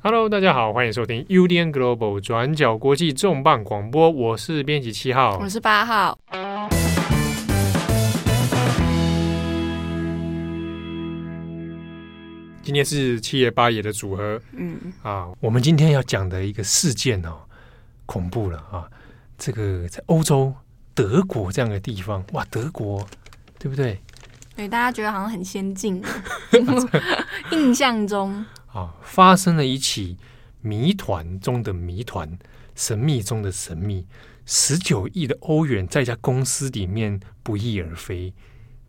Hello，大家好，欢迎收听 UDN Global 转角国际重磅广播，我是编辑七号，我是八号。今天是七爷八爷的组合，嗯啊，我们今天要讲的一个事件哦，恐怖了啊！这个在欧洲德国这样的地方，哇，德国对不对？对，大家觉得好像很先进，印象中。啊，发生了一起谜团中的谜团，神秘中的神秘，十九亿的欧元在一家公司里面不翼而飞，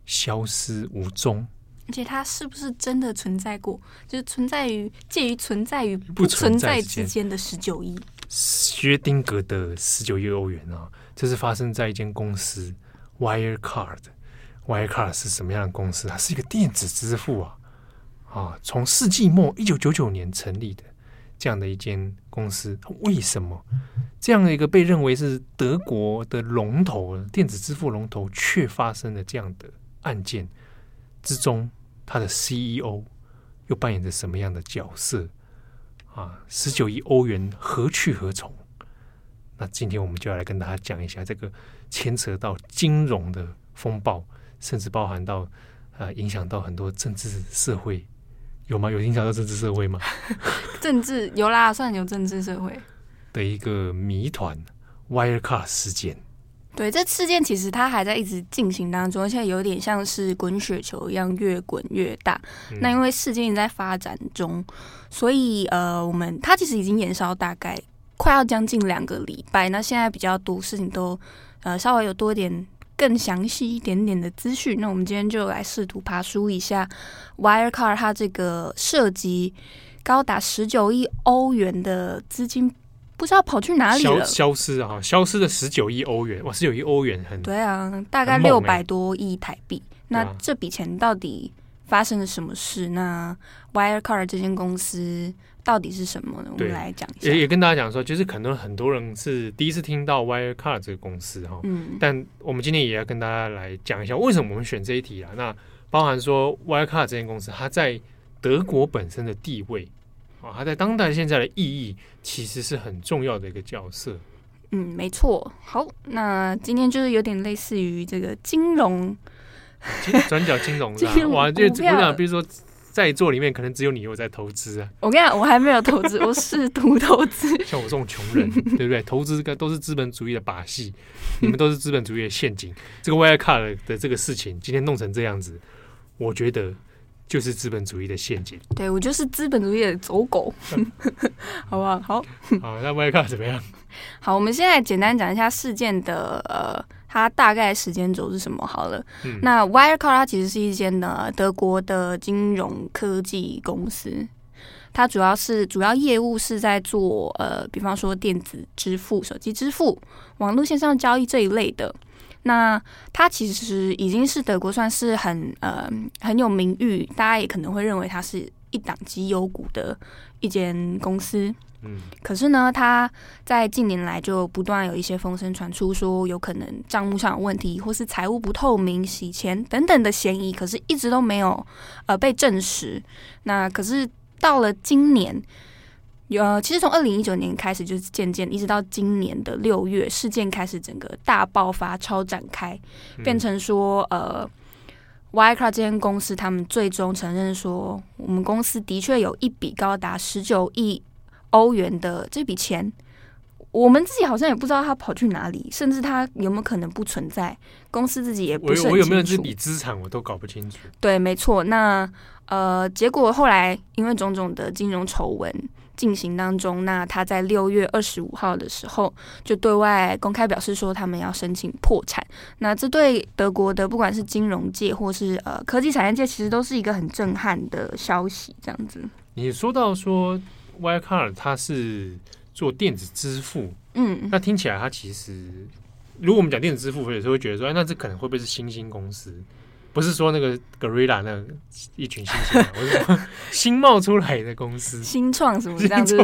消失无踪。而且它是不是真的存在过？就是存在于介于存在与不存在之间的十九亿。薛丁格的十九亿欧元啊，这是发生在一间公司 Wirecard。Y CAR 是什么样的公司？它是一个电子支付啊。啊，从世纪末一九九九年成立的这样的一间公司，为什么这样的一个被认为是德国的龙头电子支付龙头，却发生了这样的案件之中，他的 CEO 又扮演着什么样的角色？啊，十九亿欧元何去何从？那今天我们就要来跟大家讲一下这个牵扯到金融的风暴，甚至包含到呃，影响到很多政治社会。有吗？有影响到政治社会吗？政治有啦，算有政治社会的一个谜团 Wirecard 事件。对，这事件其实它还在一直进行当中，而且有点像是滚雪球一样越滚越大。嗯、那因为事件在发展中，所以呃，我们它其实已经延烧大概快要将近两个礼拜。那现在比较多事情都呃稍微有多一点。更详细一点点的资讯，那我们今天就来试图爬梳一下 Wirecard 它这个涉及高达十九亿欧元的资金，不知道跑去哪里了，消失啊，消失的十九亿欧元，哇，十九亿欧元很对啊，大概六百多亿台币。欸、那这笔钱到底发生了什么事？那 Wirecard 这间公司。到底是什么呢？我们来讲一下。也也跟大家讲说，就是可能很多人是第一次听到 Wirecard 这个公司哈，嗯，但我们今天也要跟大家来讲一下，为什么我们选这一题啊？那包含说 Wirecard 这间公司，它在德国本身的地位啊，它在当代现在的意义，其实是很重要的一个角色。嗯，没错。好，那今天就是有点类似于这个金融，转角金融 是吧？哇，就我讲，比如说。在座里面可能只有你有在投资啊！我跟你讲，我还没有投资，我试图投资。像我这种穷人，对不对？投资都是资本主义的把戏，你们都是资本主义的陷阱。这个 Wirecard 的这个事情今天弄成这样子，我觉得就是资本主义的陷阱。对，我就是资本主义的走狗，好不好？好，好，那 Wirecard 怎么样？好，我们现在简单讲一下事件的呃。它大概时间轴是什么？好了，嗯、那 Wirecard 它其实是一间呢德国的金融科技公司，它主要是主要业务是在做呃，比方说电子支付、手机支付、网络线上交易这一类的。那它其实已经是德国算是很呃很有名誉，大家也可能会认为它是一档绩优股的一间公司。嗯，可是呢，他在近年来就不断有一些风声传出，说有可能账目上有问题，或是财务不透明、洗钱等等的嫌疑，可是一直都没有呃被证实。那可是到了今年，呃，其实从二零一九年开始，就是渐渐一直到今年的六月，事件开始整个大爆发、超展开，变成说呃，Wirecard 这间公司他们最终承认说，我们公司的确有一笔高达十九亿。欧元的这笔钱，我们自己好像也不知道他跑去哪里，甚至他有没有可能不存在，公司自己也不是很清楚。我，我有没有这笔资产，我都搞不清楚。对，没错。那呃，结果后来因为种种的金融丑闻进行当中，那他在六月二十五号的时候就对外公开表示说，他们要申请破产。那这对德国的不管是金融界或是呃科技产业界，其实都是一个很震撼的消息。这样子，你说到说。Wirecard 它是做电子支付，嗯，那听起来它其实，如果我们讲电子支付，有时候会觉得说，哎，那这可能会不会是新兴公司？不是说那个 Gorilla 那一群新兴，我是说新冒出来的公司，新创什么 这样子？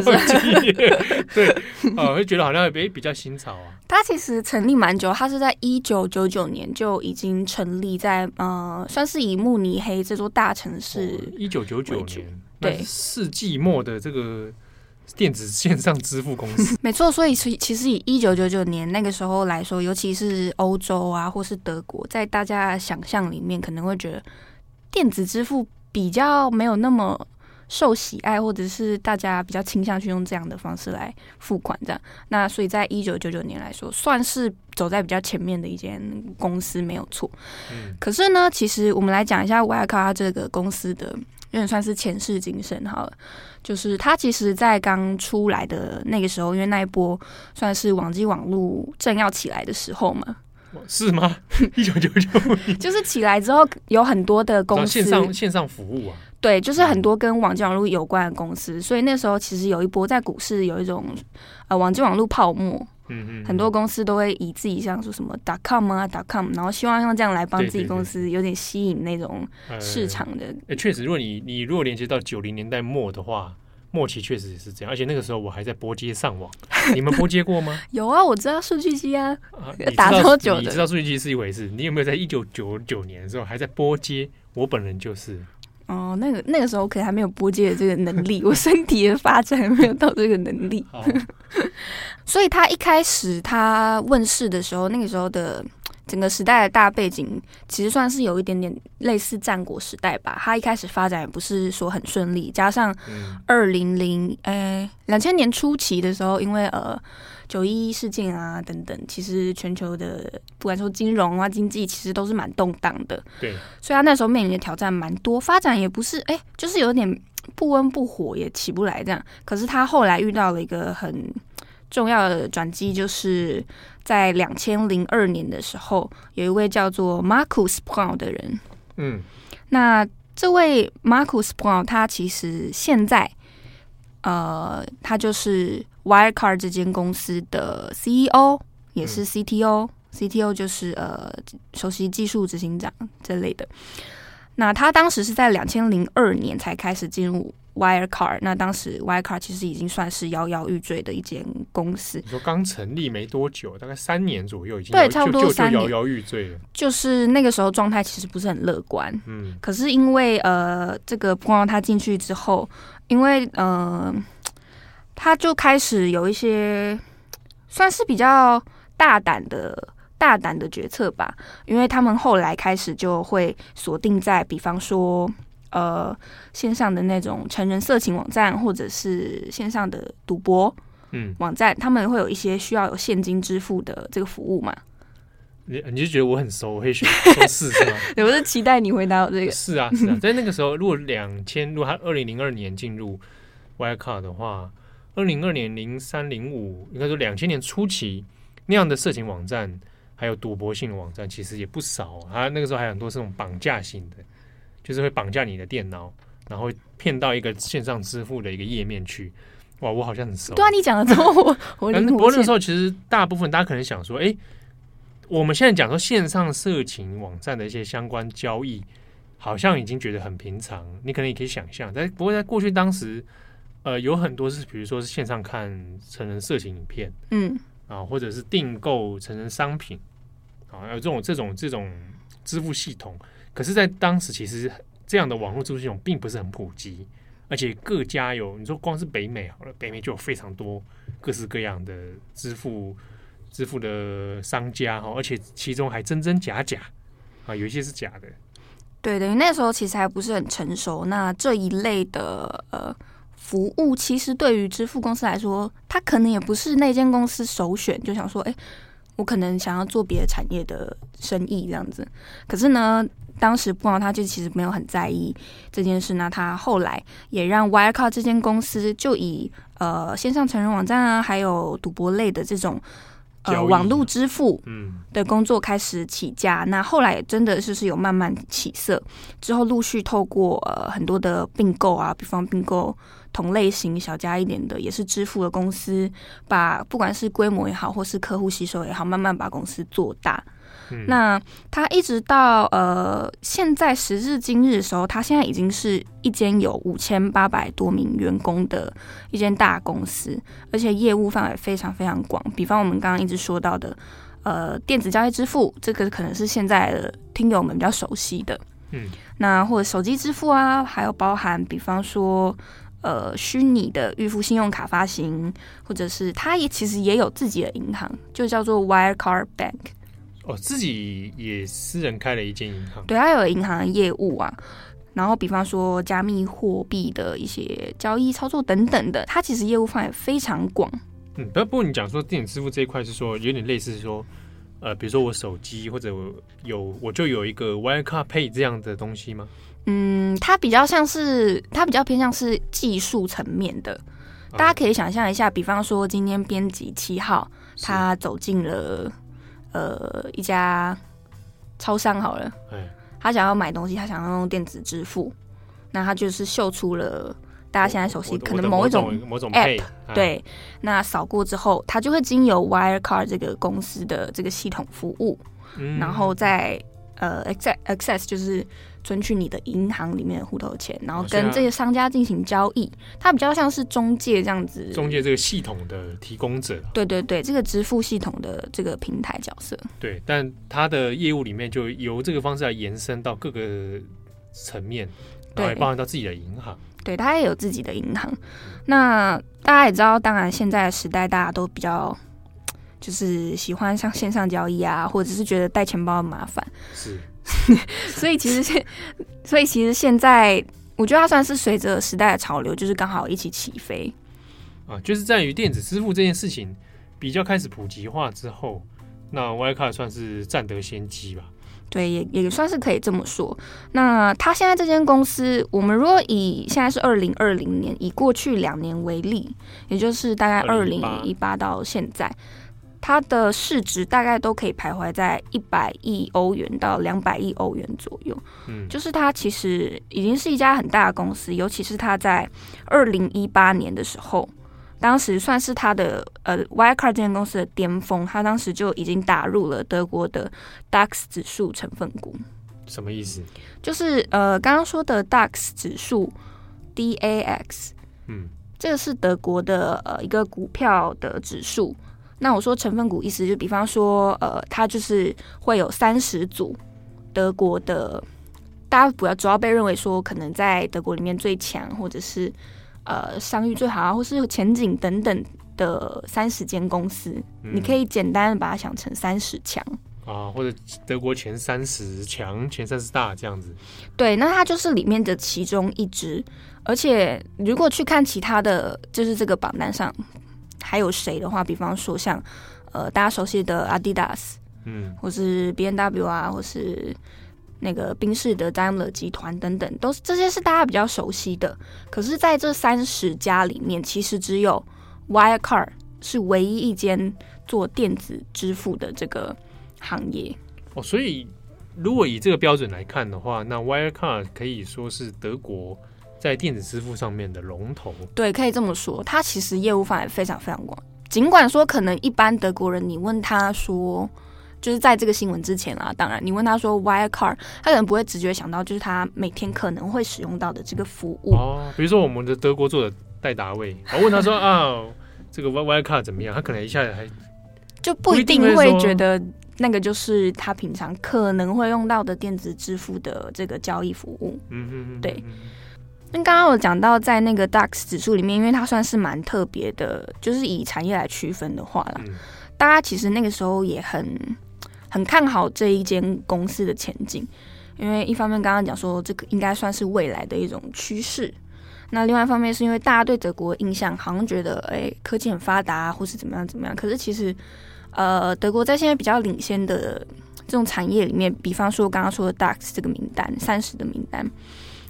对，哦，会觉得好像比比较新潮啊。它其实成立蛮久，它是在一九九九年就已经成立在呃，算是以慕尼黑这座大城市，一九九九年。对，世纪末的这个电子线上支付公司。没错，所以其其实以一九九九年那个时候来说，尤其是欧洲啊，或是德国，在大家想象里面，可能会觉得电子支付比较没有那么。受喜爱，或者是大家比较倾向去用这样的方式来付款，这样。那所以在一九九九年来说，算是走在比较前面的一间公司，没有错。嗯。可是呢，其实我们来讲一下 Wirecard 这个公司的，有点算是前世今生好了。就是他其实，在刚出来的那个时候，因为那一波算是网际网络正要起来的时候嘛。是吗？一九九九年就是起来之后，有很多的公司线上线上服务啊。对，就是很多跟网际网络有关的公司，所以那时候其实有一波在股市有一种呃网际网络泡沫，嗯嗯，很多公司都会以自己像说什么 .com 啊 .com，然后希望用这样来帮自己公司有点吸引那种市场的。哎，确实，如果你你如果连接到九零年代末的话，末期确实也是这样，而且那个时候我还在拨接上网，你们拨接过吗？有啊，我知道数据机啊，打多久的？你知道数据机是一回事，你有没有在一九九九年的时候还在拨接？我本人就是。哦，那个那个时候可能还没有播接的这个能力，我身体的发展还没有到这个能力，所以他一开始他问世的时候，那个时候的整个时代的大背景其实算是有一点点类似战国时代吧。它一开始发展也不是说很顺利，加上二零零诶两千年初期的时候，因为呃。九一一事件啊，等等，其实全球的不管说金融啊、经济，其实都是蛮动荡的。对，所以他那时候面临的挑战蛮多，发展也不是哎、欸，就是有点不温不火，也起不来这样。可是他后来遇到了一个很重要的转机，就是在两千零二年的时候，有一位叫做 Marcus Braun 的人。嗯，那这位 Marcus Braun 他其实现在，呃，他就是。Wirecard 这间公司的 CEO 也是 CTO，嗯，CTO 就是呃首席技术执行长这类的。那他当时是在两千零二年才开始进入 Wirecard，那当时 Wirecard 其实已经算是摇摇欲坠的一间公司。你说刚成立没多久，大概三年左右，已经对，差不多三年摇摇欲坠了。就是那个时候状态其实不是很乐观。嗯，可是因为呃这个不光他进去之后，因为呃。他就开始有一些算是比较大胆的大胆的决策吧，因为他们后来开始就会锁定在，比方说呃线上的那种成人色情网站，或者是线上的赌博嗯网站，他们会有一些需要有现金支付的这个服务嘛？你你就觉得我很熟，我会 说是是吗？我是期待你回答我这个。是啊是啊，在那个时候，如果两千，如果他二零零二年进入 Wirecard 的话。二零二年零三零五，应该说两千年初期那样的色情网站，还有赌博性的网站，其实也不少。啊，那个时候还有很多这种绑架型的，就是会绑架你的电脑，然后骗到一个线上支付的一个页面去。哇，我好像很熟。对啊，你讲的之后我我。不过那时候其实大部分大家可能想说，哎、欸，我们现在讲说线上色情网站的一些相关交易，好像已经觉得很平常。你可能也可以想象，但不过在过去当时。呃，有很多是，比如说是线上看成人色情影片，嗯，啊，或者是订购成人商品，啊，有这种这种这种支付系统。可是，在当时，其实这样的网络支付系统并不是很普及，而且各家有，你说光是北美好了，北美就有非常多各式各样的支付支付的商家哈，而且其中还真真假假啊，有一些是假的。对，等于那时候其实还不是很成熟，那这一类的呃。服务其实对于支付公司来说，他可能也不是那间公司首选，就想说，哎，我可能想要做别的产业的生意这样子。可是呢，当时不光他就其实没有很在意这件事，呢他后来也让 Wirecard 这间公司就以呃线上成人网站啊，还有赌博类的这种。呃，网络支付的工作开始起家，嗯、那后来真的就是有慢慢起色，之后陆续透过呃很多的并购啊，比方并购同类型小家一点的，也是支付的公司，把不管是规模也好，或是客户吸收也好，慢慢把公司做大。嗯、那他一直到呃现在时至今日的时候，他现在已经是一间有五千八百多名员工的一间大公司，而且业务范围非常非常广。比方我们刚刚一直说到的，呃，电子交易支付，这个可能是现在的听友们比较熟悉的。嗯，那或者手机支付啊，还有包含比方说呃虚拟的预付信用卡发行，或者是他也其实也有自己的银行，就叫做 Wirecard Bank。哦，自己也私人开了一间银行，对，他有银行的业务啊。然后，比方说加密货币的一些交易操作等等的，它其实业务范围非常广。嗯，不过你讲说电子支付这一块是说有点类似说，呃，比如说我手机或者我有我就有一个 Wirecard Pay 这样的东西吗？嗯，它比较像是它比较偏向是技术层面的。大家可以想象一下，比方说今天编辑七号他走进了呃一家超商好了，哎。他想要买东西，他想要用电子支付，那他就是秀出了大家现在熟悉可能某一种 app，对，那扫过之后，他就会经由 Wirecard 这个公司的这个系统服务，嗯、然后再呃 access access 就是。存取你的银行里面的户头钱，然后跟这些商家进行交易，它比较像是中介这样子。中介这个系统的提供者。对对对，这个支付系统的这个平台角色。对，但它的业务里面就由这个方式来延伸到各个层面，然后也包含到自己的银行。对，它也有自己的银行。那大家也知道，当然现在的时代大家都比较就是喜欢像线上交易啊，或者是觉得带钱包很麻烦。是。所以其实现，所以其实现在，我觉得它算是随着时代的潮流，就是刚好一起起飞啊。就是在于电子支付这件事情比较开始普及化之后，那 Wirecard 算是占得先机吧。对，也也算是可以这么说。那他现在这间公司，我们如果以现在是二零二零年，以过去两年为例，也就是大概二零一八到现在。它的市值大概都可以徘徊在一百亿欧元到两百亿欧元左右，嗯，就是它其实已经是一家很大的公司，尤其是它在二零一八年的时候，当时算是它的呃 Wirecard 这间公司的巅峰，它当时就已经打入了德国的 DAX 指数成分股。什么意思？就是呃刚刚说的 DAX 指数 DAX，嗯，这个是德国的呃一个股票的指数。那我说成分股意思就比方说，呃，它就是会有三十组德国的，大家不要主要被认为说可能在德国里面最强，或者是呃商誉最好啊，或是前景等等的三十间公司，嗯，你可以简单的把它想成三十强啊，或者德国前三十强、前三十大这样子。对，那它就是里面的其中一支，而且如果去看其他的就是这个榜单上。还有谁的话，比方说像，呃，大家熟悉的 Adidas，嗯，或是 B N W 啊，或是那个宾士的 Daimler 集团等等，都是这些是大家比较熟悉的。可是，在这三十家里面，其实只有 Wirecard 是唯一一间做电子支付的这个行业。哦，所以如果以这个标准来看的话，那 Wirecard 可以说是德国。在电子支付上面的龙头，对，可以这么说。它其实业务范围非常非常广。尽管说，可能一般德国人，你问他说，就是在这个新闻之前啊，当然，你问他说 Wirecard，他可能不会直觉想到，就是他每天可能会使用到的这个服务。哦，比如说我们的德国做的戴达卫，我问他说 啊，这个 Wirecard 怎么样？他可能一下子还就不一定会觉得那个就是他平常可能会用到的电子支付的这个交易服务。嗯嗯嗯，对。那刚刚我讲到，在那个 DAX 指数里面，因为它算是蛮特别的，就是以产业来区分的话啦，嗯、大家其实那个时候也很很看好这一间公司的前景，因为一方面刚刚讲说这个应该算是未来的一种趋势，那另外一方面是因为大家对德国的印象好像觉得，哎、欸，科技很发达或是怎么样怎么样，可是其实，呃，德国在现在比较领先的这种产业里面，比方说刚刚说的 DAX 这个名单，三十的名单。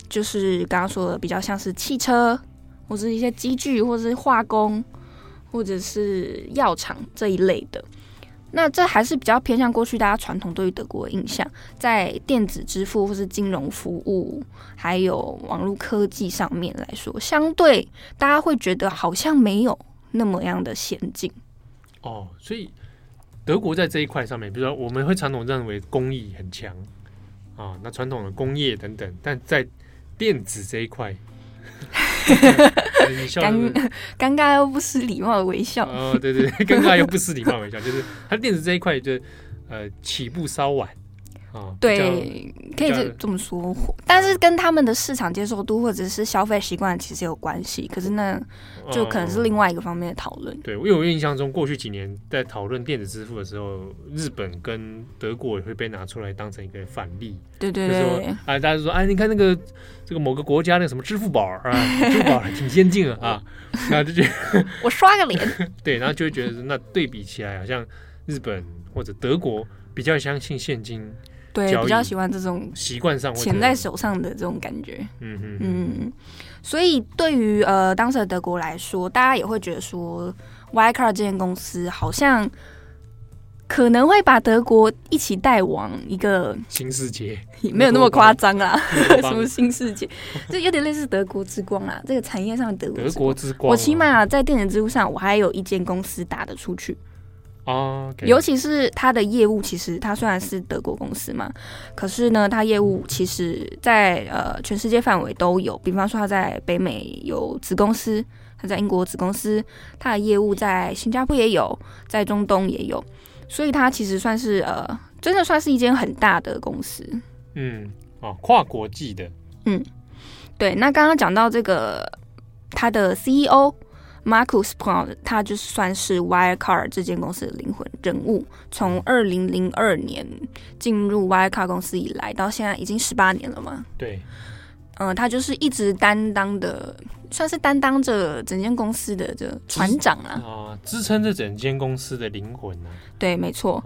就是刚刚说的，比较像是汽车，或者一些机具，或者是化工，或者是药厂这一类的。那这还是比较偏向过去大家传统对于德国的印象，在电子支付或是金融服务，还有网络科技上面来说，相对大家会觉得好像没有那么样的先进。哦，所以德国在这一块上面，比如说我们会传统认为工艺很强啊，那传统的工业等等，但在电子这一块，尴尴尬又不失礼貌的微笑。哦，对对对，尴尬又不失礼貌的微笑，就是它电子这一块就呃起步稍晚啊，对，可以这这么说。但是跟他们的市场接受度或者是消费习惯其实有关系。可是那就可能是另外一个方面的讨论。对，因为我印象中过去几年在讨论电子支付的时候，日本跟德国也会被拿出来当成一个反例。对对对，说啊，大家说，哎，你看那个这个某个国家那个什么支付宝啊，支付宝还挺先进啊，然后就觉得 我刷个脸，对，然后就会觉得那对比起来，好像日本或者德国比较相信现金。对，比较喜欢这种习惯上钱在手上的这种感觉。嗯嗯嗯，所以对于呃当时的德国来说，大家也会觉得说，Wirecard 这间公司好像可能会把德国一起带往一个新世界，没有那么夸张 啦。什么新世界？就有点类似德国之光啊。这个产业上的德国德国之光，我起码在电子支付上，我还有一间公司打得出去。哦，okay. 尤其是它的业务，其实它虽然是德国公司嘛，可是呢，它业务其实在呃全世界范围都有。比方说，它在北美有子公司，它在英国子公司，它的业务在新加坡也有，在中东也有，所以它其实算是呃，真的算是一间很大的公司。嗯，哦，跨国际的。嗯，对。那刚刚讲到这个，它的 CEO。Markus Braun，他就算是 Wirecard 这间公司的灵魂人物。从二零零二年进入 Wirecard 公司以来，到现在已经十八年了嘛？对。嗯、呃，他就是一直担当的，算是担当着整间公司的这船长啊。啊，支撑着整间公司的灵魂呢、啊？对，没错、哦。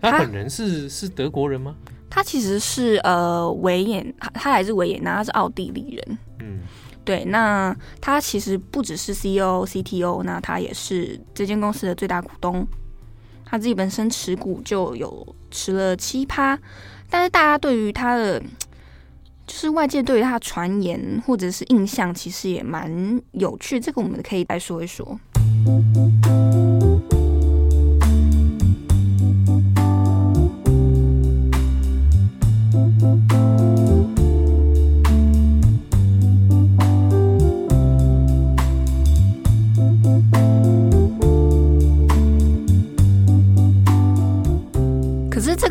他本人是是德国人吗？他其实是呃维也，他还是维也纳，他是奥地利人。嗯。对，那他其实不只是 CEO、CTO，那他也是这间公司的最大股东。他自己本身持股就有持了七趴，但是大家对于他的，就是外界对于他的传言或者是印象，其实也蛮有趣。这个我们可以来说一说。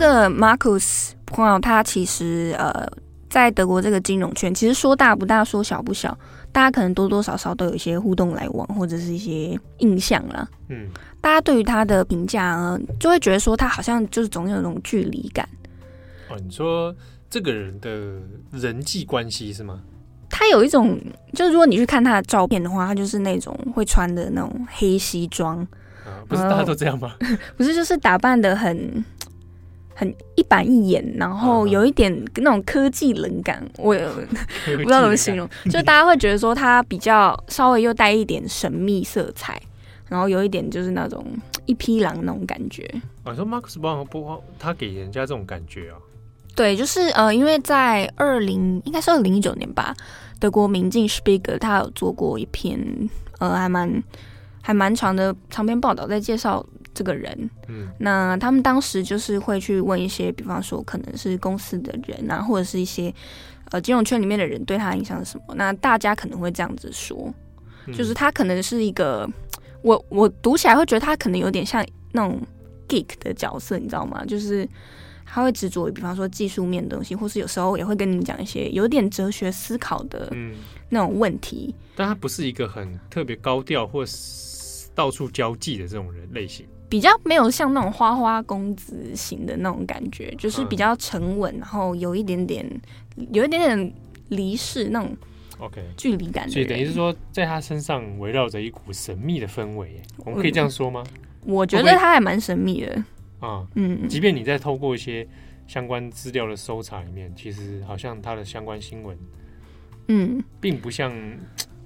个 Marcus Braun 他其实呃，在德国这个金融圈，其实说大不大，说小不小，大家可能多多少少都有一些互动来往，或者是一些印象啦。嗯，大家对于他的评价呢，就会觉得说他好像就是总有那种距离感。哦，你说这个人的人际关系是吗？他有一种，就是如果你去看他的照片的话，他就是那种会穿的那种黑西装。啊，不是大家都这样吗？不是，就是打扮的很。很一板一眼，然后有一点那种科技冷感，我也不知道怎么形容，就大家会觉得说他比较稍微又带一点神秘色彩，然后有一点就是那种一匹狼那种感觉。啊，说 Markus Braun 不，他给人家这种感觉啊？对，就是呃，因为在二零应该是二零一九年吧，德国明镜 Spiegel 他有做过一篇呃，还蛮还蛮长的长篇报道，在介绍。这个人，嗯，那他们当时就是会去问一些，比方说可能是公司的人啊，或者是一些呃金融圈里面的人对他的印象是什么？那大家可能会这样子说，就是他可能是一个，我我读起来会觉得他可能有点像那种 geek 的角色，你知道吗？就是他会执着于比方说技术面的东西，或是有时候也会跟你讲一些有点哲学思考的那种问题。但他不是一个很特别高调或是到处交际的这种人类型。比较没有像那种花花公子型的那种感觉，就是比较沉稳，然后有一点点，有一点点离世那种，OK，距离感。所以等于是说，在他身上围绕着一股神秘的氛围，我们可以这样说吗？我觉得他还蛮神秘的啊，嗯，即便你在透过一些相关资料的搜查里面，其实好像他的相关新闻，嗯，并不像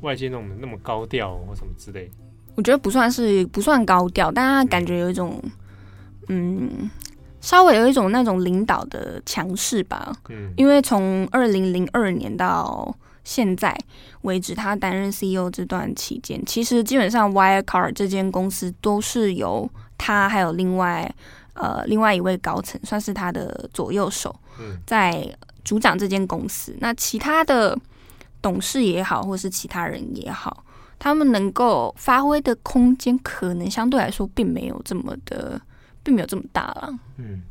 外界那种那么高调或什么之类。我觉得不算是不算高调，但他感觉有一种，嗯，稍微有一种那种领导的强势吧。嗯，因为从二零零二年到现在为止，他担任 CEO 这段期间，其实基本上 Wirecard 这间公司都是由他还有另外呃另外一位高层，算是他的左右手，在主掌这间公司。那其他的董事也好，或是其他人也好。他们能够发挥的空间，可能相对来说并没有这么的，并没有这么大了。嗯，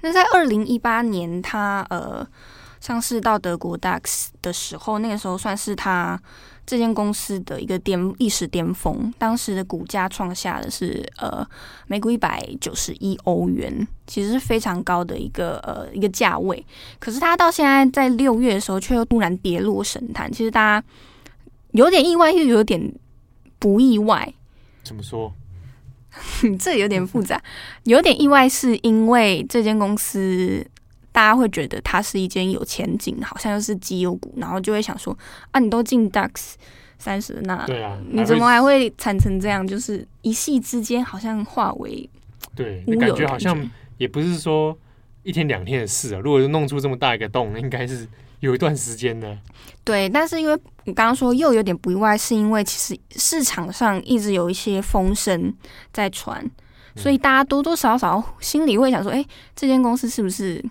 那在二零一八年，他呃上市到德国 DAX 的时候，那个时候算是他这间公司的一个巅历史巅峰，当时的股价创下的是呃每股一百九十一欧元，其实是非常高的一个呃一个价位。可是他到现在在六月的时候，却又突然跌落神坛，其实大家有点意外，又有点不意外。怎么说？这有点复杂，有点意外，是因为这间公司大家会觉得它是一间有前景，好像又是绩优股，然后就会想说啊，你都进 DAX 三十，那对啊，你怎么还会产生这样？就是一夕之间好像化为对，感觉好像也不是说一天两天的事啊。如果是弄出这么大一个洞，应该是。有一段时间呢，对，但是因为我刚刚说又有点不意外，是因为其实市场上一直有一些风声在传，嗯、所以大家多多少少心里会想说，哎，这间公司是不是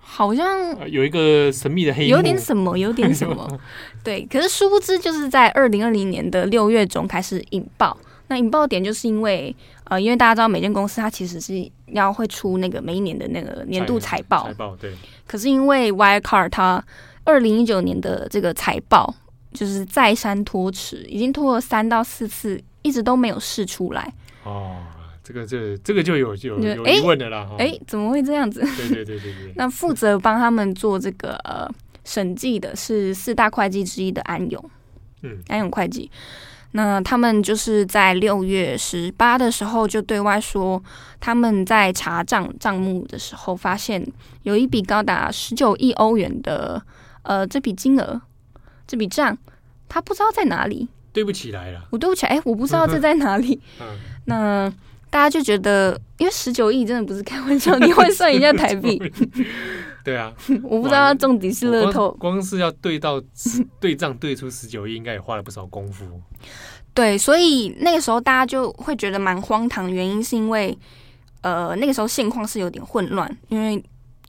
好像有一个神秘的黑，有点什么，有点什么？对，可是殊不知就是在二零二零年的六月中开始引爆。那引爆点就是因为呃，因为大家知道每间公司它其实是要会出那个每一年的那个年度财报，财报对。可是因为 Wirecard 它二零一九年的这个财报就是再三拖迟，已经拖了三到四次，一直都没有试出来。哦，这个这这个就有就有有疑问的啦。哎，怎么会这样子？对对对对对。那负责帮他们做这个呃审计的是四大会计之一的安永，嗯，安永会计。那他们就是在六月十八的时候就对外说，他们在查账账目的时候发现有一笔高达十九亿欧元的。呃，这笔金额，这笔账，他不知道在哪里，对不起来了，我对不起，哎，我不知道这在哪里。嗯，那大家就觉得，因为十九亿真的不是开玩笑，你换算一下台币。对啊，我不知道他中底是乐透，光是要对到对账对出十九亿，应该也花了不少功夫。对，所以那个时候大家就会觉得蛮荒唐，原因是因为，呃，那个时候现况是有点混乱，因为。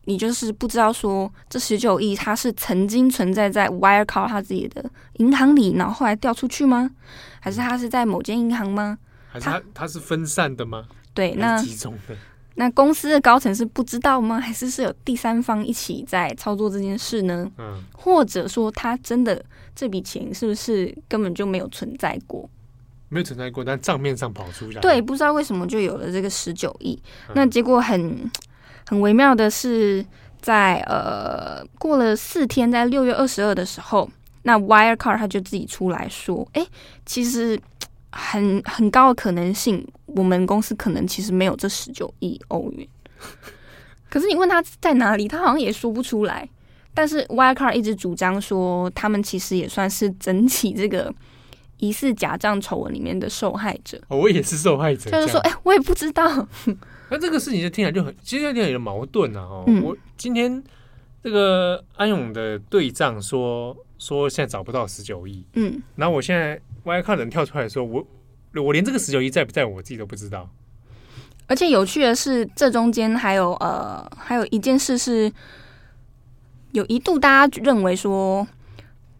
你就是不知道说这十九亿它是曾经存在在 Wirecard 他自己的银行里，然后后来调出去吗？还是它是在某间银行吗？还是它它是分散的吗？对，那集中的。那公司的高层是不知道吗？还是是有第三方一起在操作这件事呢？嗯，或者说他真的这笔钱是不是根本就没有存在过？没有存在过，但账面上跑出来。对，不知道为什么就有了这个十九亿。嗯，那结果很。很微妙的是在，在呃过了四天，在六月二十二的时候，那 Wirecard 他就自己出来说：“哎，其实很很高的可能性，我们公司可能其实没有这十九亿欧元。可是你问他在哪里，他好像也说不出来。但是 Wirecard 一直主张说，他们其实也算是整起这个疑似假账丑闻里面的受害者。哦，我也是受害者。就是说，哎，我也不知道。”那这个事情就听起来就很，其实有点有矛盾啊！哦、嗯，我今天这个安永的对账说说现在找不到十九亿，嗯，然后我现在 Wirecard 人跳出来说，我我连这个十九亿在不在我自己都不知道。而且有趣的是，这中间还有呃，还有一件事是，有一度大家认为说，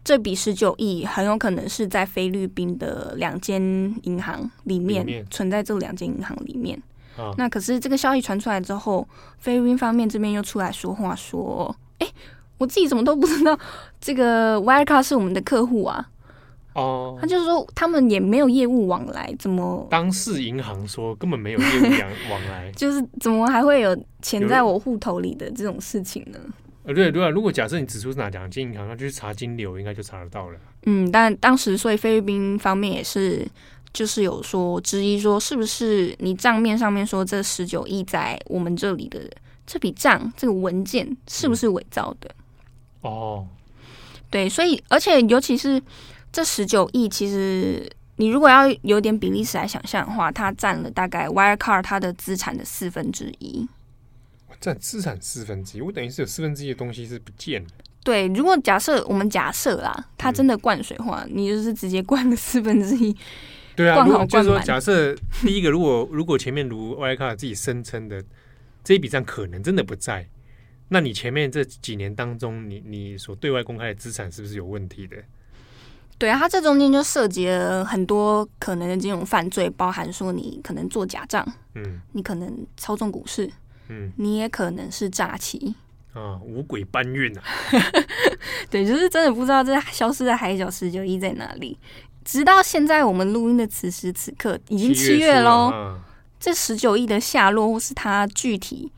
这笔十九亿很有可能是在菲律宾的两间银行里面存在这两间银行里面。哦、那可是这个消息传出来之后，菲律宾方面这边又出来说话说：“哎，我自己怎么都不知道这个 Wirecard 是我们的客户啊？”哦，他就是说他们也没有业务往来，怎么？当事银行说根本没有业务往来，就是怎么还会有钱在我户头里的这种事情呢？呃，对对啊，如果假设你指出是哪两间银行，那就去查金流，应该就查得到了。嗯，但当时所以菲律宾方面也是。就是有说质疑说，是不是你账面上面说这十九亿在我们这里的这笔账这个文件是不是伪造的？嗯、哦，对，所以而且尤其是这十九亿，其实你如果要有点比例尺来想象的话，它占了大概 Wirecard 它的资产的四分之一。占资产四分之一，我等于是有四分之一的东西是不见的。对，如果假设我们假设啦，它真的灌水话，嗯、你就是直接灌了四分之一。对啊，如果就是说，假设 第一个，如果如果前面如 Wirecard 自己声称的这一笔账可能真的不在，那你前面这几年当中你，你你所对外公开的资产是不是有问题的？对啊，它这中间就涉及了很多可能的金融犯罪，包含说你可能做假账，嗯，你可能操纵股市，嗯，你也可能是诈欺啊，五鬼搬运啊。对，就是真的不知道这消失的海角十九亿在哪里。直到现在，我们录音的此时此刻，已经七月喽。这十九亿的下落，或是它具体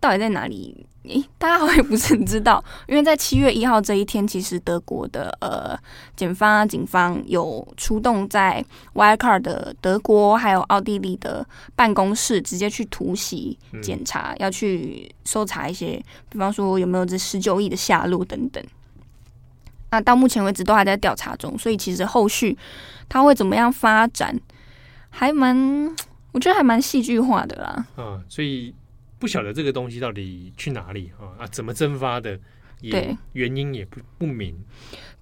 到底在哪里？诶，大家好像也不是很知道。因为在七月一号这一天，其实德国的呃检方啊、警方有出动在 Wirecard 的德国还有奥地利的办公室，直接去突袭检查，嗯、要去搜查一些，比方说有没有这十九亿的下落等等。那到目前为止都还在调查中，所以其实后续它会怎么样发展，还蛮。我觉得还蛮戏剧化的啦，啊，所以不晓得这个东西到底去哪里啊啊，怎么蒸发的，也原因也不不明。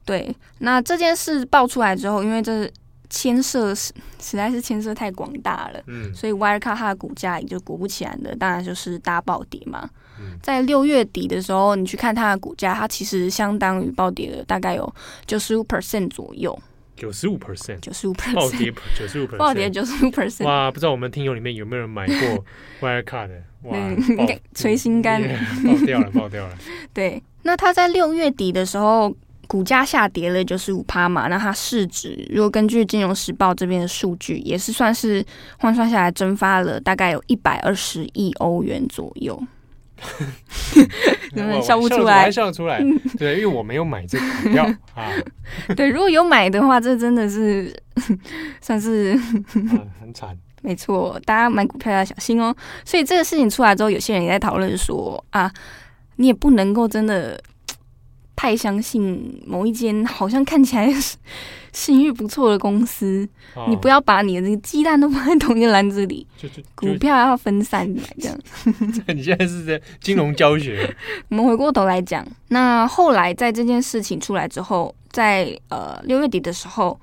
对，那这件事爆出来之后，因为这牵涉实实在是牵涉太广大了，嗯，所以 Wirecard 它的股价也就果不其然的，当然就是大暴跌嘛。嗯，在六月底的时候，你去看它的股价，它其实相当于暴跌了大概有九十五 percent 左右。九十五 percent，九十五 percent，暴跌 九十五 percent，暴跌九十五 percent。哇，不知道我们听友里面有没有人买过 Wirecard 的？哇，捶心肝，爆掉了，爆掉了。对，那它在六月底的时候，股价下跌了九十五趴嘛，那它市值如果根据金融时报这边的数据，也是算是换算下来蒸发了大概有一百二十亿欧元左右。笑不出来，笑得出来。对，因为我没有买这个股票 啊。对，如果有买的话，这真的是算是很惨。没错，大家买股票要小心哦。所以这个事情出来之后，有些人也在讨论说啊，你也不能够真的太相信某一间好像看起来是。信誉不错的公司，哦、你不要把你的那个鸡蛋都放在同一个篮子里，就就就股票要分散来这样。你现在是在金融教学。我们回过头来讲，那后来在这件事情出来之后，在呃六月底的时候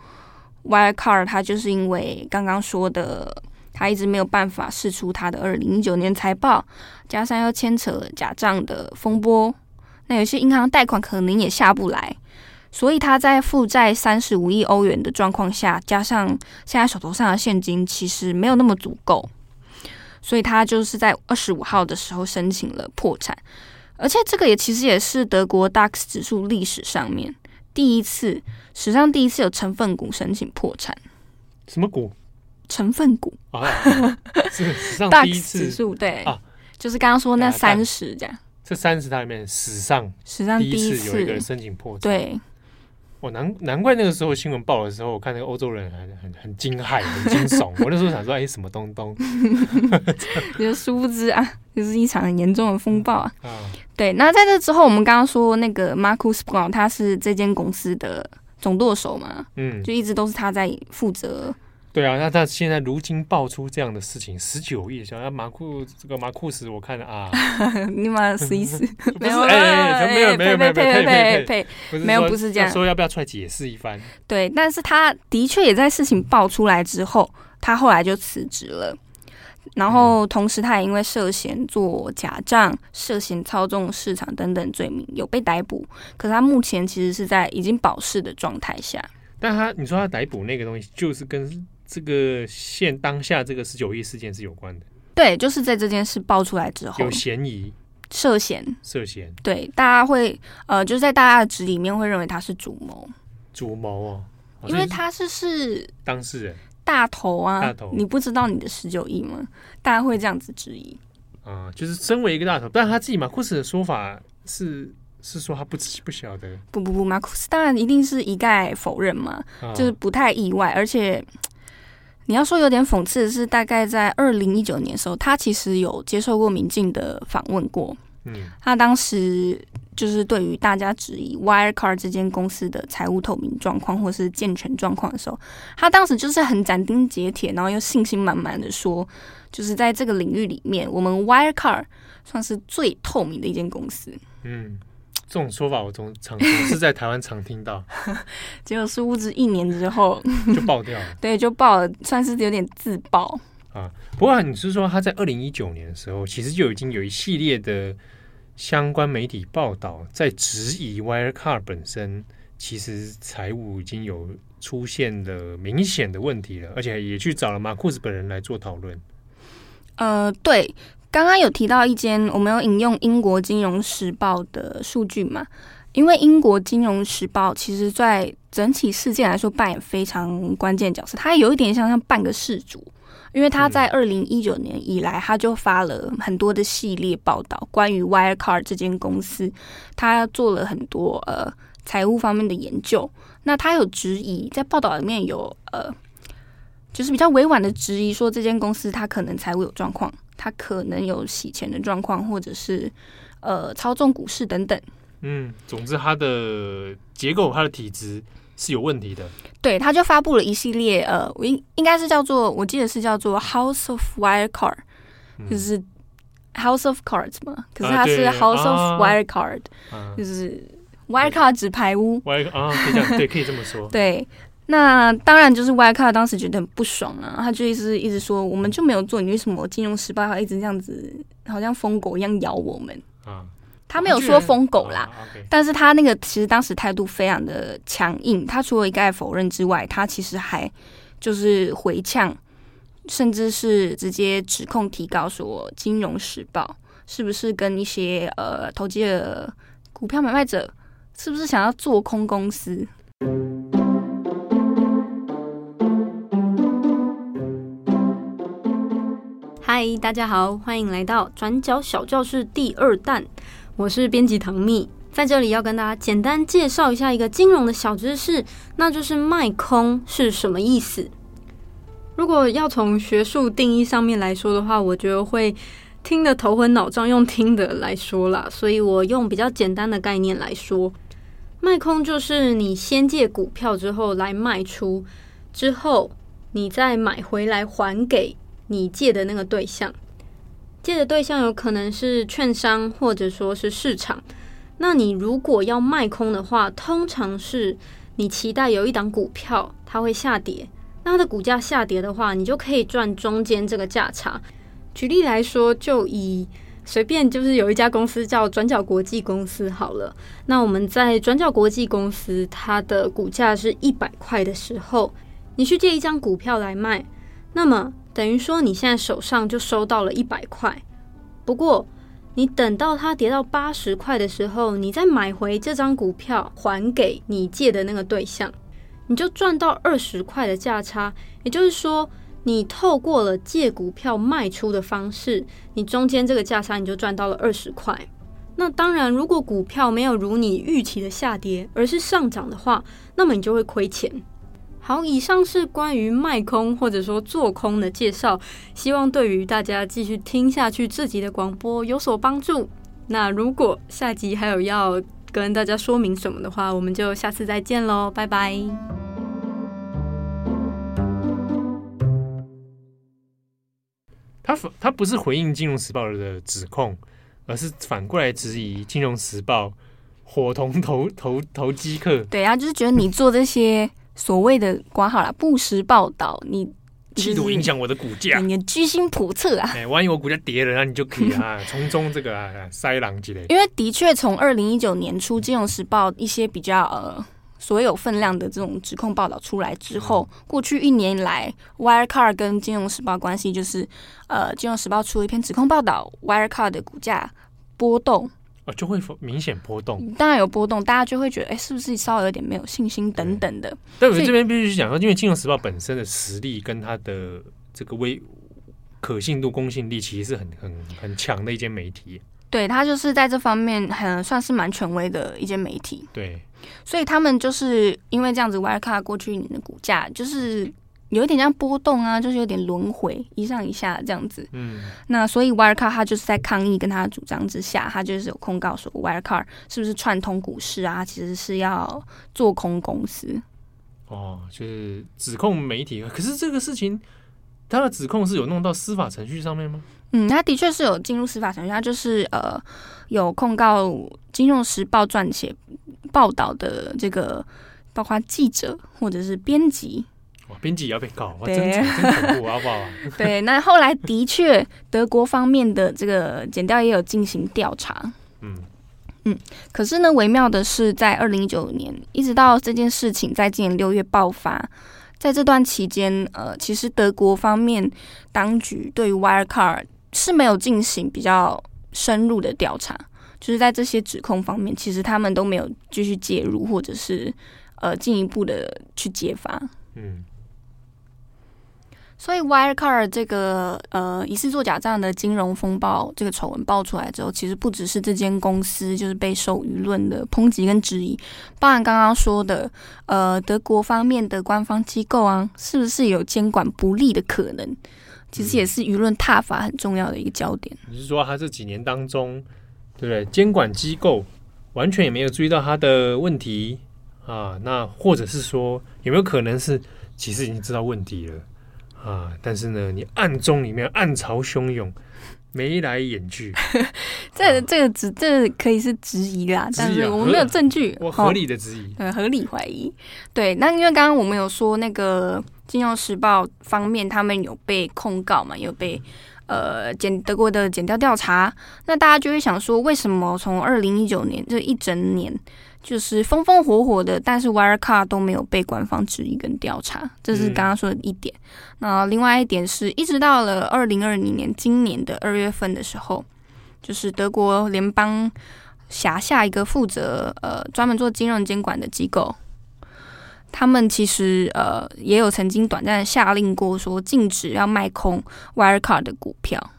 ，Wirecard 它就是因为刚刚说的，他一直没有办法释出他的二零一九年财报，加上又牵扯了假账的风波，那有些银行贷款可能也下不来。所以他在负债三十五亿欧元的状况下，加上现在手头上的现金其实没有那么足够，所以他就是在二十五号的时候申请了破产，而且这个也其实也是德国 DAX 指数历史上面第一次，史上第一次有成分股申请破产。什么股？成分股啊？是史上 第一次 DAX 指数对啊，就是刚刚说那三十这样。这三十它里面史上史上第一次有一个人申请破产，对。我难难怪那个时候新闻报的时候，我看那个欧洲人很很很惊骇、很惊悚。我那时候想说，哎，什么东东？你 就殊不知啊，就是一场很严重的风暴啊。啊对，那在这之后，我们刚刚说那个 Markus Brown，他是这间公司的总舵手嘛，嗯，就一直都是他在负责。对啊，那他现在如今爆出这样的事情，十九亿，想要马库这个马库斯，我看了 啊，你妈死一死，没有，没有，没有，没有，没有，呸没有，不是这样，说要不要出来解释一番？对，但是他的确也在事情爆出来之后，他后来就辞职了，然后同时他也因为涉嫌做假账、涉嫌操纵市场等等罪名有被逮捕，可是他目前其实是在已经保释的状态下。但他你说他逮捕那个东西，就是跟。这个现当下这个十九亿事件是有关的，对，就是在这件事爆出来之后。有嫌疑，涉嫌，涉嫌，对，大家会呃，就是在大家的纸里面会认为他是主谋，主谋哦，因为他是是当事人。大头啊，大头，你不知道你的十九亿吗？大家会这样子质疑。啊，就是身为一个大头，但是他自己马库斯的说法是是说他不不晓得，不不不，马库斯当然一定是一概否认嘛，啊、就是不太意外，而且。你要说有点讽刺的是，大概在二零一九年的时候，他其实有接受过民进的访问过。嗯，他当时就是对于大家质疑 Wirecard 这间公司的财务透明状况或是健全状况的时候，他当时就是很斩钉截铁，然后又信心满满的说，就是在这个领域里面，我们 Wirecard 算是最透明的一间公司。嗯。这种说法我总常总是在台湾常听到，结果殊不知一年之后 就爆掉了。对，就爆了，算是有点自爆啊。不过你是说他在二零一九年的时候，其实就已经有一系列的相关媒体报道在质疑 Wirecard 本身其实财务已经有出现了明显的问题了，而且也去找了马库斯本人来做讨论。呃，对。刚刚有提到一间，我们有引用英国金融时报的数据嘛？因为英国金融时报其实在整体事件来说扮演非常关键角色，它有一点像像半个事主，因为他在二零一九年以来，他就发了很多的系列报道，关于 Wirecard 这间公司，他做了很多呃财务方面的研究。那他有质疑，在报道里面有呃，就是比较委婉的质疑，说这间公司它可能财务有状况，它可能有洗钱的状况，或者是呃操纵股市等等。嗯，总之它的结构、它的体质是有问题的。对，他就发布了一系列呃，应应该是叫做，我记得是叫做 House of Wirecard，、嗯、就是 House of Cards 嘛。可是它是 House of Wirecard，、啊、就是 Wirecard 纸牌屋。Wirecard 啊，可以这样，对，可以这么说。对，那当然就是 Wirecard 当时觉得很不爽啊，他就一直一直说，我们就没有做，你为什么金融时报还一直这样子，好像疯狗一样咬我们啊？他没有说疯狗啦，但是他那个其实当时态度非常的强硬。他除了一概否认之外，他其实还就是回呛，甚至是直接指控提高说，《金融时报》是不是跟一些呃投机的股票买卖者，是不是想要做空公司？嗨，大家好，欢迎来到转角小教室第二弹。我是编辑唐蜜，在这里要跟大家简单介绍一下一个金融的小知识，那就是卖空是什么意思。如果要从学术定义上面来说的话，我觉得会听得头昏脑胀，用听的来说啦，所以我用比较简单的概念来说，卖空就是你先借股票之后来卖出，之后你再买回来还给你借的那个对象。借的对象有可能是券商或者说是市场。那你如果要卖空的话，通常是你期待有一档股票它会下跌，那它的股价下跌的话，你就可以赚中间这个价差。举例来说，就以随便就是有一家公司叫转角国际公司好了。那我们在转角国际公司，它的股价是一百块的时候，你去借一张股票来卖，那么。等于说，你现在手上就收到了一百块。不过，你等到它跌到八十块的时候，你再买回这张股票还给你借的那个对象，你就赚到二十块的价差。也就是说，你透过了借股票卖出的方式，你中间这个价差你就赚到了二十块。那当然，如果股票没有如你预期的下跌，而是上涨的话，那么你就会亏钱。好，以上是关于卖空或者说做空的介绍，希望对于大家继续听下去这集的广播有所帮助。那如果下集还有要跟大家说明什么的话，我们就下次再见喽，拜拜。他他不是回应《金融时报》的指控，而是反过来质疑《金融时报》伙同投投投机客。对啊，就是觉得你做这些。所谓的“管好啦”不实报道，你企图影响我的股价，你居心叵测啊！哎，万一我股价跌了，那你就可以啊，从中这个啊塞狼之类。因为的确，从二零一九年初，《金融时报》一些比较呃所有分量的这种指控报道出来之后，嗯、过去一年来，Wirecard 跟《金融时报》关系就是，呃，《金融时报》出了一篇指控报道，Wirecard 的股价波动。就会明显波动，当然有波动，大家就会觉得，哎，是不是稍微有点没有信心等等的。但我这边必须讲说，因为《金融时报》本身的实力跟它的这个微可信度、公信力，其实是很很很强的一间媒体。对，它就是在这方面很算是蛮权威的一间媒体。对，所以他们就是因为这样子，Wirecard 过去一年的股价就是。有一点像波动啊，就是有点轮回，一上一下这样子。嗯，那所以 Wirecard 他就是在抗议跟他的主张之下，他就是有控告说 Wirecard 是不是串通股市啊？其实是要做空公司。哦，就是指控媒体。可是这个事情，他的指控是有弄到司法程序上面吗？嗯，他的确是有进入司法程序，他就是呃有控告《金融时报》撰写报道的这个，包括记者或者是编辑。编辑也要被告，哇，真真恐怖啊！好不好？对，那后来的确，德国方面的这个检调也有进行调查。嗯嗯，可是呢，微妙的是，在二零一九年，一直到这件事情在今年六月爆发，在这段期间，呃，其实德国方面当局对于 Wirecard 是没有进行比较深入的调查，就是在这些指控方面，其实他们都没有继续介入，或者是呃进一步的去揭发。嗯。所以，Wirecard 这个呃疑似做假账的金融风暴这个丑闻爆出来之后，其实不只是这间公司就是备受舆论的抨击跟质疑，包含刚刚说的呃德国方面的官方机构啊，是不是有监管不力的可能？其实也是舆论挞伐很重要的一个焦点。你是说他这几年当中，对不对？监管机构完全也没有注意到他的问题啊？那或者是说有没有可能是其实已经知道问题了？啊！但是呢，你暗中里面暗潮汹涌，眉来眼去，这这个只这个、可以是质疑啦，但是我们没有证据，我合理的质疑，呃、哦，合理怀疑。对，那因为刚刚我们有说那个《金融时报》方面，他们有被控告嘛，有被呃检德国的检调调查，那大家就会想说，为什么从二零一九年这一整年？就是风风火火的，但是 Wirecard 都没有被官方质疑跟调查，这是刚刚说的一点。嗯、那另外一点是一直到了二零二零年今年的二月份的时候，就是德国联邦辖下一个负责呃专门做金融监管的机构，他们其实呃也有曾经短暂下令过，说禁止要卖空 Wirecard 的股票。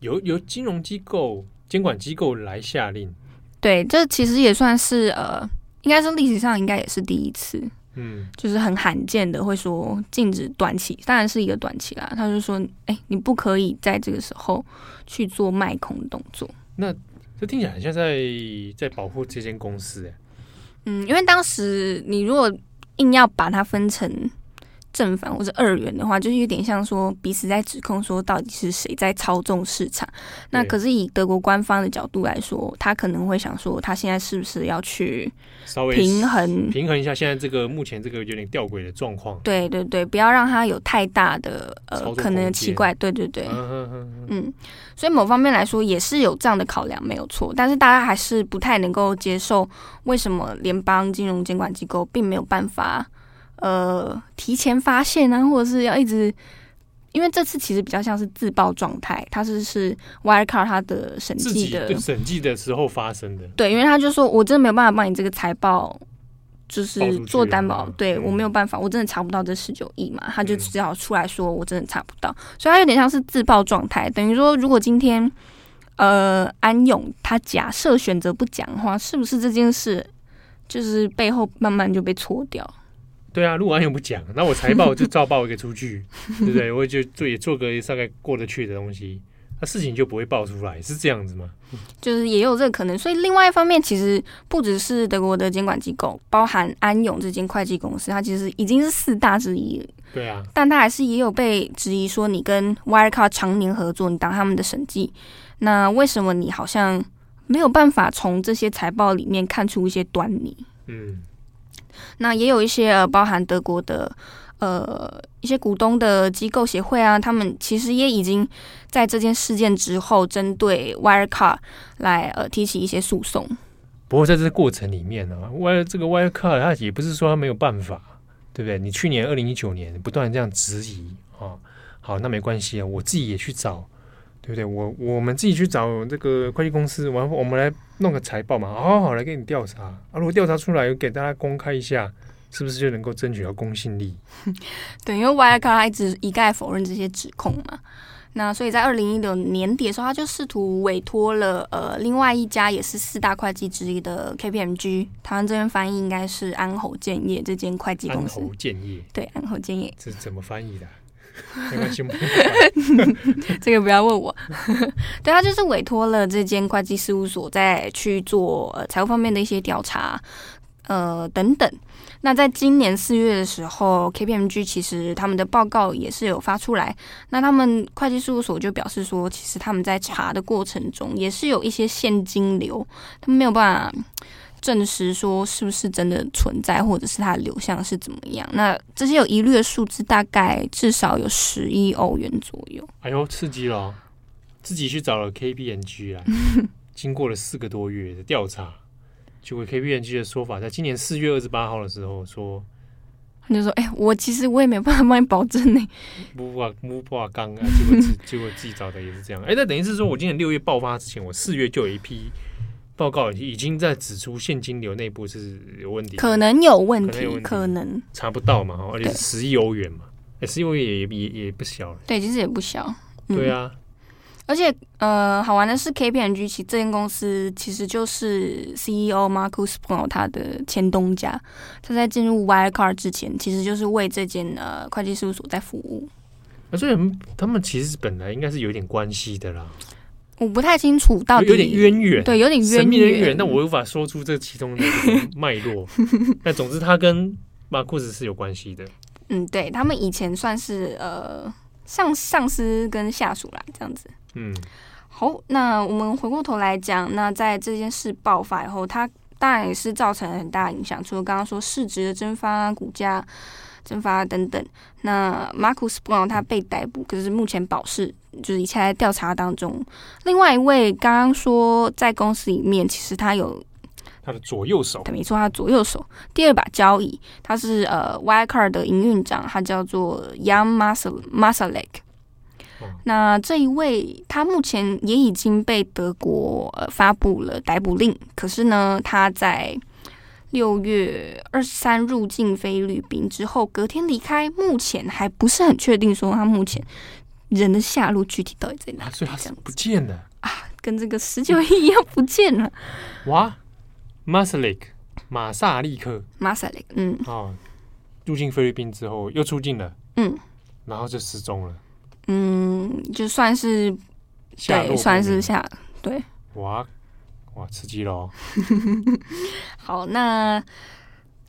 由由金融机构监管机构来下令。对，这其实也算是呃，应该是历史上应该也是第一次，嗯，就是很罕见的会说禁止短期，当然是一个短期啦。他就说，哎，你不可以在这个时候去做卖空动作。那这听起来很像在在保护这间公司，哎，嗯，因为当时你如果硬要把它分成。正反或者二元的话，就是有点像说彼此在指控说到底是谁在操纵市场。那可是以德国官方的角度来说，他可能会想说，他现在是不是要去稍微平衡平衡一下现在这个目前这个有点吊诡的状况？对对对，不要让他有太大的呃可能奇怪。对对对，嗯，所以某方面来说也是有这样的考量，没有错。但是大家还是不太能够接受，为什么联邦金融监管机构并没有办法。呃，提前发现啊，或者是要一直，因为这次其实比较像是自爆状态，它是是 Wirecard 它的审计的审计的时候发生的。对，因为他就说我真的没有办法帮你这个财报，就是做担保，对、嗯、我没有办法，我真的查不到这十九亿嘛，他就只好出来说我真的查不到，嗯、所以他有点像是自爆状态，等于说如果今天呃安永他假设选择不讲的话，是不是这件事就是背后慢慢就被搓掉？对啊，如果安永不讲，那我财报就照报一个出去，对不对？我就做也做个大概过得去的东西，那事情就不会爆出来，是这样子吗？就是也有这个可能。所以另外一方面，其实不只是德国的监管机构，包含安永这间会计公司，它其实已经是四大之一了。对啊，但它还是也有被质疑说，你跟 Wirecard 常年合作，你当他们的审计，那为什么你好像没有办法从这些财报里面看出一些端倪？嗯。那也有一些呃，包含德国的呃一些股东的机构协会啊，他们其实也已经在这件事件之后，针对 Wirecard 来呃提起一些诉讼。不过在这个过程里面呢，Wire 这个 Wirecard 它也不是说它没有办法，对不对？你去年二零一九年不断这样质疑啊，好，那没关系啊，我自己也去找。对不对？我我们自己去找这个会计公司，完我们来弄个财报嘛，好好好来给你调查啊。如果调查出来，给大家公开一下，是不是就能够争取到公信力？对，因为 Wirecard 一直一概否认这些指控嘛。那所以在二零一六年底的时候，他就试图委托了呃另外一家也是四大会计之一的 KPMG，台湾这边翻译应该是安侯建业这间会计公司。安侯建业。对，安侯建业。这是怎么翻译的？没关系这个不要问我。对，他就是委托了这间会计事务所，在去做财务方面的一些调查，呃等等。那在今年四月的时候，KPMG 其实他们的报告也是有发出来。那他们会计事务所就表示说，其实他们在查的过程中，也是有一些现金流，他们没有办法。证实说是不是真的存在，或者是它的流向是怎么样？那这些有疑虑的数字大概至少有十亿欧元左右。哎呦，刺激了哦！自己去找了 KPMG 啊，经过了四个多月的调查，结果 KPMG 的说法，在今年四月二十八号的时候说，他就说：“哎、欸，我其实我也没有办法帮你保证呢。”木啊木破刚啊，结果自结果自己找的也是这样。哎、欸，那等于是说我今年六月爆发之前，我四月就有一批报告已经在指出现金流内部是有问题，可能有问题，可能查不到嘛，而且是十亿欧元嘛，哎，十亿欧元也也也不小了。对，其实也不小。嗯、对啊。而且，呃，好玩的是，KPMG 其实这间公司其实就是 CEO Markus Brunner 他的前东家。他在进入 Wirecard 之前，其实就是为这间呃会计事务所在服务。啊，所以他们其实本来应该是有点关系的啦。我不太清楚到底有点渊源，对，有点渊源，但我无法说出这其中的脉络。但总之，他跟 Markus 是有关系的。嗯，对，他们以前算是呃上上司跟下属啦，这样子。嗯，好，那我们回过头来讲，那在这件事爆发以后，它当然也是造成了很大影响，除了刚刚说市值的蒸发、股价蒸发等等。那马库斯·布朗他被逮捕，可是目前保释，就是一切在调查当中。另外一位刚刚说在公司里面，其实他有他的左右手，对，没错，他的左右手第二把交椅，他是呃 Wirecard 的营运长，他叫做 Young Marsalek。那这一位，他目前也已经被德国呃发布了逮捕令。可是呢，他在六月二十三入境菲律宾之后，隔天离开，目前还不是很确定说他目前人的下落具体到底在哪里。所以他是不见了啊，跟这个十九亿一样不见了。哇，Masaryk 马萨利克，马萨利克，嗯，哦，入境菲律宾之后又出境了，嗯，然后就失踪了。嗯，就算是对，算是下对。哇哇，刺激喽！好，那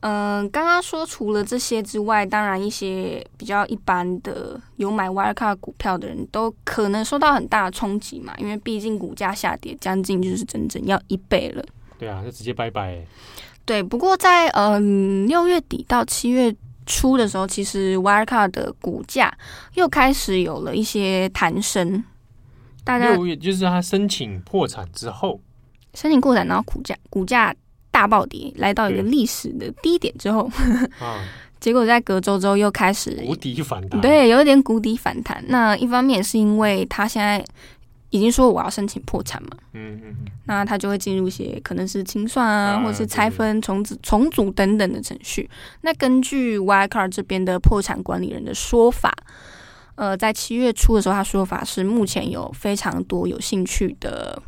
嗯，呃、刚刚说除了这些之外，当然一些比较一般的有买 Wirecard 股票的人都可能受到很大的冲击嘛，因为毕竟股价下跌将近就是整整要一倍了。对啊，就直接拜拜。对，不过在嗯六月底到七月。初的时候，其实 Wirecard 的股价又开始有了一些弹升。大家六月就是他申请破产之后，申请破产，然后股价股价大暴跌，来到一个历史的低点之后，啊、结果在隔周之后又开始谷底反弹，对，有一点谷底反弹。那一方面是因为他现在。已经说我要申请破产嘛，嗯嗯，那他就会进入一些可能是清算啊，啊或者是拆分、重组、重组等等的程序。那根据 Wirecard 这边的破产管理人的说法，呃，在七月初的时候，他说法是目前有非常多有兴趣的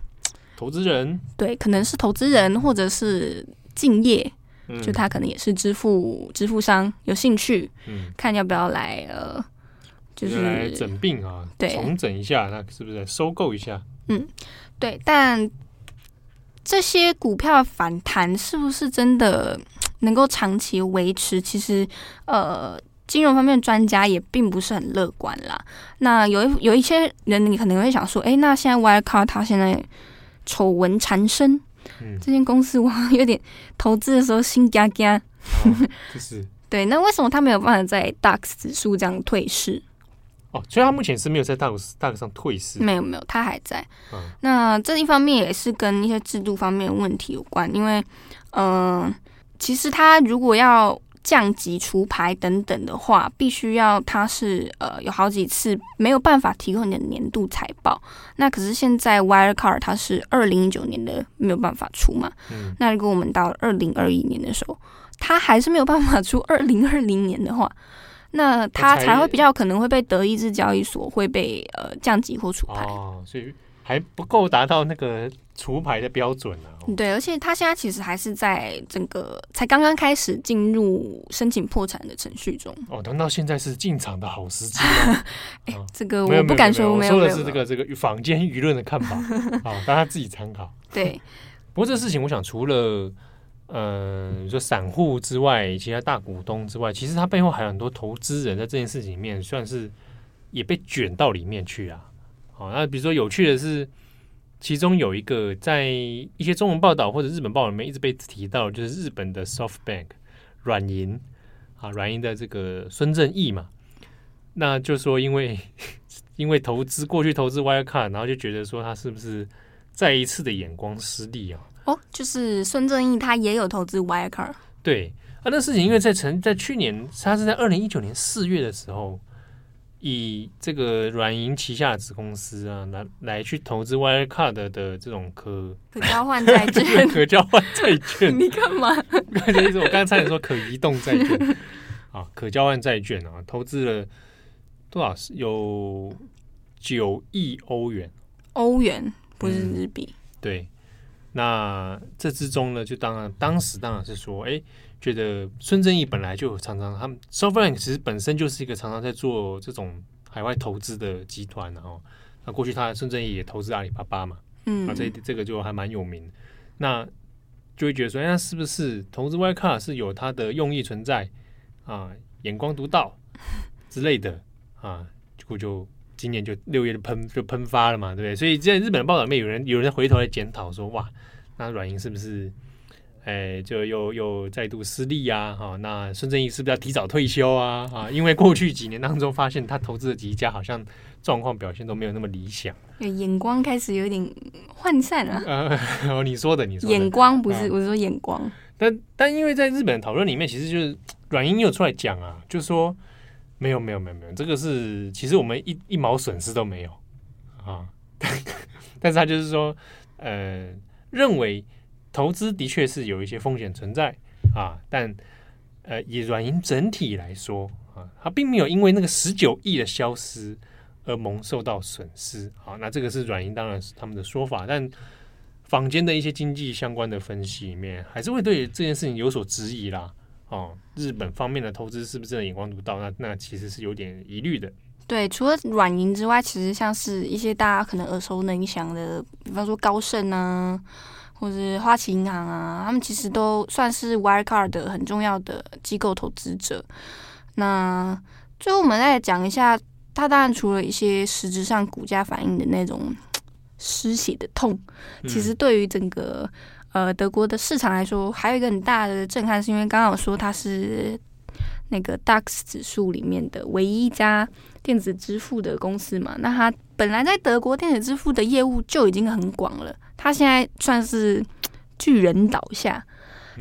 投资人，对，可能是投资人或者是敬业，嗯、就他可能也是支付支付商有兴趣，嗯，看要不要来呃。就是来整病啊，对，重整一下，那是不是收购一下？嗯，对。但这些股票反弹是不是真的能够长期维持？其实，呃，金融方面专家也并不是很乐观啦。那有一有一些人，你可能会想说，哎，那现在 Wirecard 它现在丑闻缠身，嗯，这间公司我有点投资的时候心嘎嘎。哦，就是 对。那为什么他没有办法在 DAX 指数这样退市？哦，所以他目前是没有在 DAX DAX 上退市，没有没有，他还在。嗯、那这一方面也是跟一些制度方面的问题有关，因为，嗯、呃，其实他如果要降级除牌等等的话，必须要它是呃有好几次没有办法提供你的年度财报。那可是现在 Wirecard 它是二零一九年的没有办法出嘛？嗯、那如果我们到二零二一年的时候，它还是没有办法出 二零二零年的话。那它才会比较可能会被德意志交易所会被呃降级或除牌哦，所以还不够达到那个除牌的标准呢、啊。对，而且他现在其实还是在整个才刚刚开始进入申请破产的程序中。哦，难道现在是进场的好时机吗？哎，这个我不敢说，没有，我说的是这个这个坊间舆论的看法，好，大家自己参考。对，不过这个事情，我想除了。嗯，说散户之外，其他大股东之外，其实他背后还有很多投资人在这件事情里面，算是也被卷到里面去啊。好，那比如说有趣的是，其中有一个在一些中文报道或者日本报道里面一直被提到，就是日本的 SoftBank 软银啊，软银的这个孙正义嘛，那就说因为 因为投资过去投资 Wirecard，然后就觉得说他是不是再一次的眼光失利啊？哦，就是孙正义他也有投资 Wirecard，对啊，那事情因为在成在去年，他是在二零一九年四月的时候，以这个软银旗下子公司啊，来来去投资 Wirecard 的这种可可交换债券，可交换债券，你干嘛？刚才意思，我刚刚差点说可移动债券啊，可交换债券啊，投资了多少？有九亿欧元，欧元不是日币，嗯。对，那这之中呢，就当然当时当然是说，哎。觉得孙正义本来就常常他们 SoftBank 其实本身就是一个常常在做这种海外投资的集团，然后那过去他孙正义也投资阿里巴巴嘛，嗯，啊这这个就还蛮有名。那就会觉得说，那是不是投资 Wirecard 是有他的用意存在啊？眼光独到 之类的啊？结果就今年就六月就喷就喷发了嘛，对不对？所以在日本的报道里面，有人有人回头来检讨说，哇，那软银是不是？哎，就又又再度失利啊！哈，那孙正义是不是要提早退休啊？啊，因为过去几年当中，发现他投资的几家好像状况表现都没有那么理想，眼光开始有点涣散了。呃，你说的，你说的眼光不是，我是说眼光。但但因为在日本讨论里面，其实就是软银又出来讲啊，就是说没有没有没有没有，这个是其实我们一一毛损失都没有啊。但是他就是说，呃，认为。投资的确是有一些风险存在啊，但呃，以软银整体来说啊，它并没有因为那个十九亿的消失而蒙受到损失啊。那这个是软银当然是他们的说法，但坊间的一些经济相关的分析里面，还是会对这件事情有所质疑啦。哦，日本方面的投资是不是真的眼光独到？那那其实是有点疑虑的。对，除了软银之外，其实像是一些大家可能耳熟能详的，比方说高盛啊。或是花旗银行啊，他们其实都算是 Wirecard 的很重要的机构投资者。那最后我们再来讲一下，它当然除了一些实质上股价反映的那种失血的痛，其实对于整个呃德国的市场来说，还有一个很大的震撼，是因为刚刚我说它是那个 DAX 指数里面的唯一一家电子支付的公司嘛。那它本来在德国电子支付的业务就已经很广了。他现在算是巨人倒下，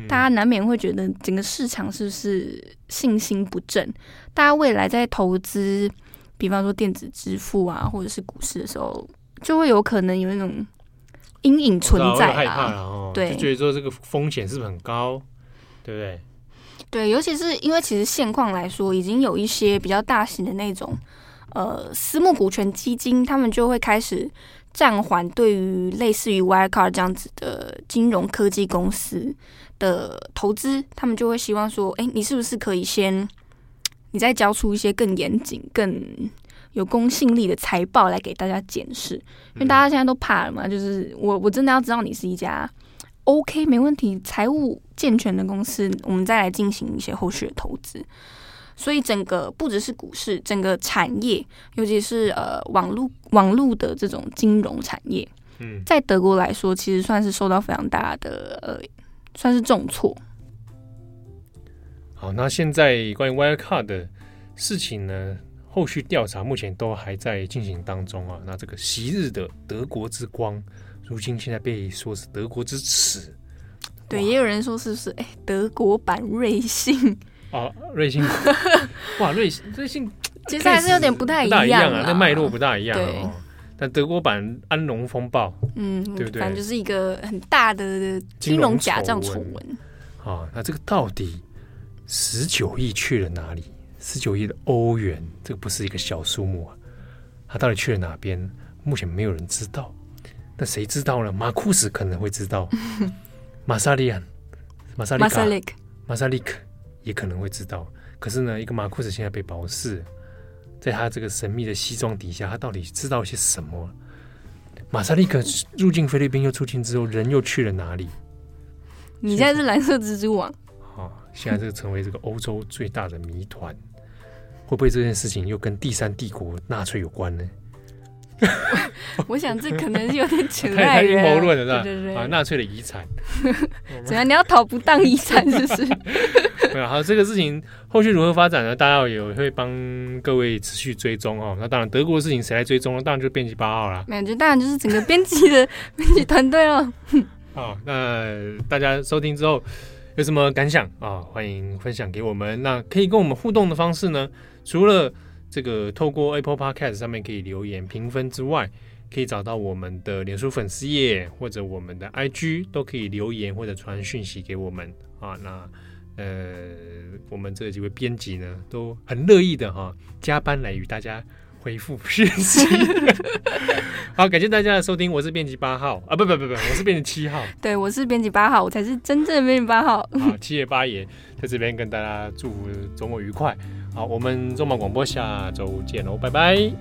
大家难免会觉得整个市场是不是信心不振？大家未来在投资，比方说电子支付啊，或者是股市的时候，就会有可能有那种阴影存在啊。害怕了哦，对，就觉得说这个风险是不是很高？对不对？对，尤其是因为其实现况来说，已经有一些比较大型的那种呃私募股权基金，他们就会开始。暂缓对于类似于 Wirecard 这样子的金融科技公司的投资，他们就会希望说：“哎，你是不是可以先，你再交出一些更严谨、更有公信力的财报来给大家检视？因为大家现在都怕了嘛，就是我我真的要知道你是一家 OK 没问题、财务健全的公司，我们再来进行一些后续的投资。”所以整个不只是股市，整个产业，尤其是呃网络网络的这种金融产业，嗯，在德国来说，其实算是受到非常大的呃，算是重挫。好，那现在关于 Wirecard 的事情呢，后续调查目前都还在进行当中啊。那这个昔日的德国之光，如今现在被说是德国之耻。对，也有人说是不是？哎，德国版瑞幸。哦，瑞幸，哇，瑞信，瑞幸其实还是有点不太一样，一样啊，那脉络不大一样哦。但德国版安龙风暴，嗯，对不对？反正就是一个很大的金融假账丑闻。啊，那这个到底十九亿去了哪里？十九亿的欧元，这个不是一个小数目啊。它到底去了哪边？目前没有人知道。那谁知道呢？马库斯可能会知道。马萨利安，马萨利卡，马萨利克。也可能会知道，可是呢，一个马库斯现在被保释，在他这个神秘的西装底下，他到底知道些什么？马萨利克入境菲律宾又出境之后，人又去了哪里？你现在是蓝色蜘蛛网。好、哦，现在这个成为这个欧洲最大的谜团，会不会这件事情又跟第三帝国纳粹有关呢？我想这可能是有点扯太太阴谋论了，是吧？对对对啊，纳粹的遗产，怎样？你要讨不当遗产，是不是？没有好，这个事情后续如何发展呢？大家也会帮各位持续追踪哦。那当然，德国的事情谁来追踪呢？当然就是编辑八号了。没有，就当然就是整个编辑的编辑团队了。好，那大家收听之后。有什么感想啊？欢迎分享给我们。那可以跟我们互动的方式呢？除了这个透过 Apple Podcast 上面可以留言评分之外，可以找到我们的脸书粉丝页或者我们的 IG，都可以留言或者传讯息给我们啊。那呃，我们这几位编辑呢，都很乐意的哈、啊，加班来与大家回复讯息。好，感谢大家的收听，我是编辑八号啊，不不不不，我是编辑七号。对，我是编辑八号，我才是真正的编辑八号。好，七爷八爷在这边跟大家祝福周末愉快。好，我们中广广播下周见喽，拜拜。